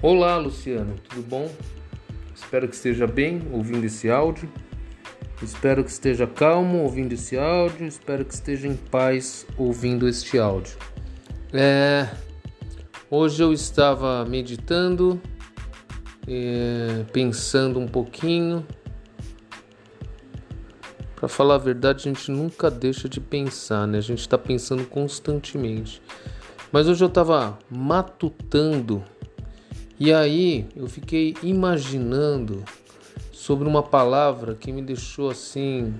Olá, Luciano, tudo bom? Espero que esteja bem ouvindo esse áudio. Espero que esteja calmo ouvindo esse áudio. Espero que esteja em paz ouvindo este áudio. É... Hoje eu estava meditando, é... pensando um pouquinho. Para falar a verdade, a gente nunca deixa de pensar, né? A gente está pensando constantemente. Mas hoje eu estava matutando e aí eu fiquei imaginando sobre uma palavra que me deixou assim,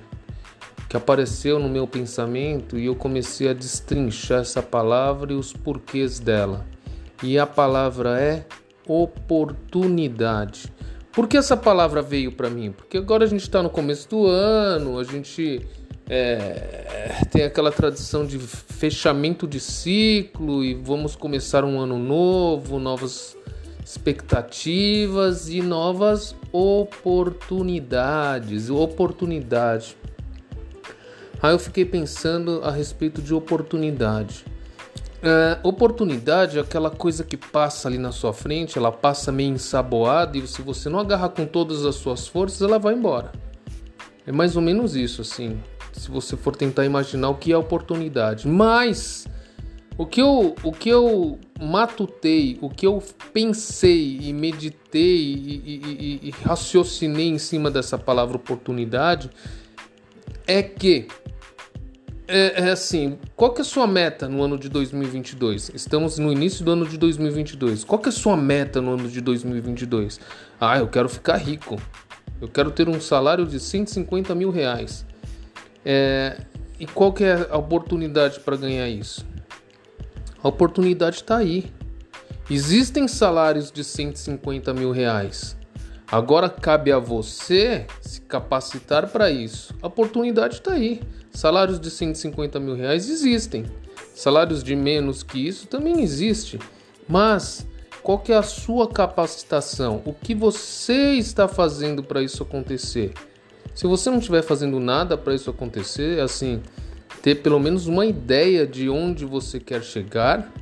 que apareceu no meu pensamento e eu comecei a destrinchar essa palavra e os porquês dela. E a palavra é oportunidade. Por que essa palavra veio para mim? Porque agora a gente está no começo do ano, a gente é, tem aquela tradição de fechamento de ciclo e vamos começar um ano novo, novas expectativas e novas oportunidades. Oportunidade. Aí eu fiquei pensando a respeito de oportunidade. É, oportunidade é aquela coisa que passa ali na sua frente, ela passa meio ensaboada e se você não agarrar com todas as suas forças, ela vai embora. É mais ou menos isso, assim. Se você for tentar imaginar o que é oportunidade. Mas o que eu, o que eu matutei, o que eu pensei e meditei e, e, e, e raciocinei em cima dessa palavra oportunidade é que é, é, assim, qual que é a sua meta no ano de 2022? Estamos no início do ano de 2022. Qual que é a sua meta no ano de 2022? Ah, eu quero ficar rico. Eu quero ter um salário de 150 mil reais. É, e qual que é a oportunidade para ganhar isso? A oportunidade está aí. Existem salários de 150 mil reais. Agora cabe a você se capacitar para isso. A oportunidade está aí. Salários de 150 mil reais existem. Salários de menos que isso também existe. Mas qual que é a sua capacitação? O que você está fazendo para isso acontecer? Se você não estiver fazendo nada para isso acontecer, assim, ter pelo menos uma ideia de onde você quer chegar,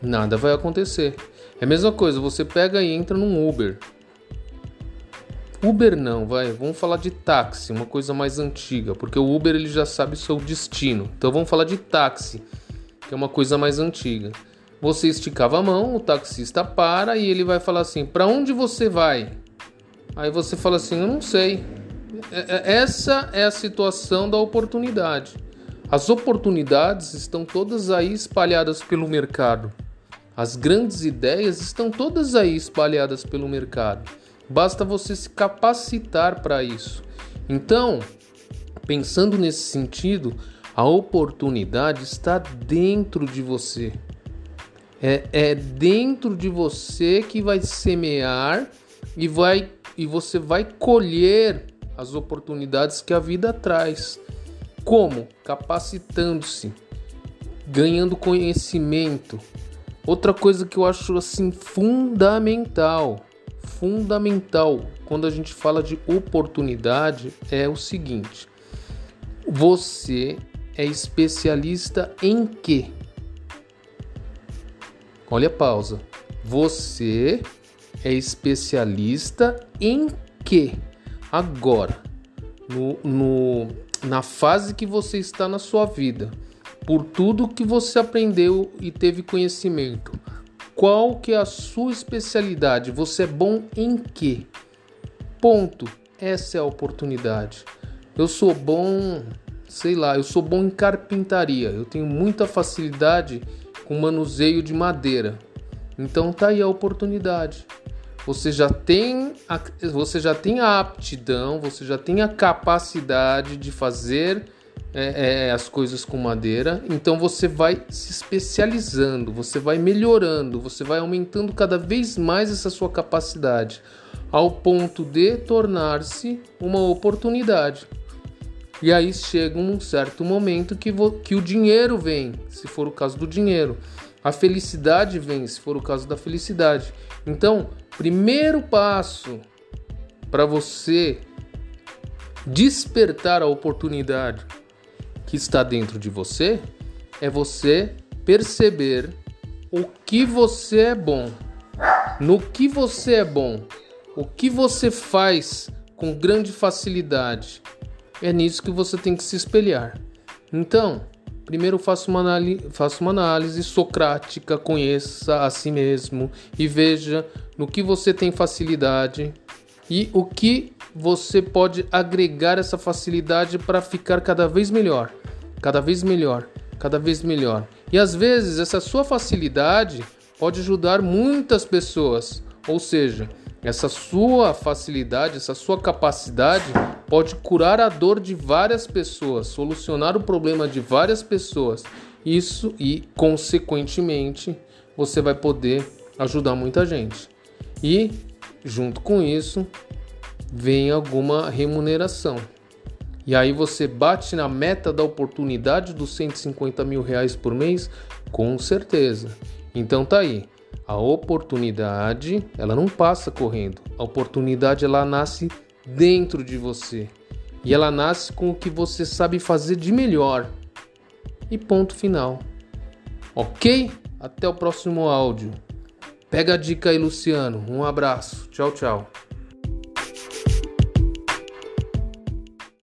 nada vai acontecer. É a mesma coisa, você pega e entra num Uber. Uber não, vai, vamos falar de táxi, uma coisa mais antiga, porque o Uber ele já sabe o seu destino. Então vamos falar de táxi, que é uma coisa mais antiga. Você esticava a mão, o taxista para e ele vai falar assim: "Para onde você vai?" Aí você fala assim: "Eu não sei". É, é, essa é a situação da oportunidade. As oportunidades estão todas aí espalhadas pelo mercado. As grandes ideias estão todas aí espalhadas pelo mercado. Basta você se capacitar para isso. Então, pensando nesse sentido, a oportunidade está dentro de você. É, é dentro de você que vai semear e vai e você vai colher as oportunidades que a vida traz. Como? Capacitando-se, ganhando conhecimento. Outra coisa que eu acho assim fundamental, fundamental quando a gente fala de oportunidade é o seguinte: você é especialista em quê? Olha a pausa. Você é especialista em quê? Agora, no, no na fase que você está na sua vida, por tudo que você aprendeu e teve conhecimento. Qual que é a sua especialidade? Você é bom em quê? Ponto. Essa é a oportunidade. Eu sou bom, sei lá, eu sou bom em carpintaria. Eu tenho muita facilidade com manuseio de madeira. Então tá aí a oportunidade você já tem a, você já tem a aptidão, você já tem a capacidade de fazer é, é, as coisas com madeira, então você vai se especializando, você vai melhorando, você vai aumentando cada vez mais essa sua capacidade, ao ponto de tornar-se uma oportunidade. E aí chega um certo momento que, que o dinheiro vem, se for o caso do dinheiro. A felicidade vem, se for o caso da felicidade. Então, primeiro passo para você despertar a oportunidade que está dentro de você é você perceber o que você é bom. no que você é bom, o que você faz com grande facilidade. É nisso que você tem que se espelhar. Então, primeiro faça uma, faça uma análise socrática, conheça a si mesmo e veja no que você tem facilidade e o que você pode agregar essa facilidade para ficar cada vez melhor, cada vez melhor, cada vez melhor. E às vezes essa sua facilidade pode ajudar muitas pessoas, ou seja, essa sua facilidade, essa sua capacidade pode curar a dor de várias pessoas, solucionar o problema de várias pessoas. Isso e, consequentemente, você vai poder ajudar muita gente. E, junto com isso, vem alguma remuneração. E aí você bate na meta da oportunidade dos 150 mil reais por mês? Com certeza. Então tá aí. A oportunidade, ela não passa correndo. A oportunidade, ela nasce dentro de você. E ela nasce com o que você sabe fazer de melhor. E ponto final. Ok? Até o próximo áudio. Pega a dica aí, Luciano. Um abraço. Tchau, tchau.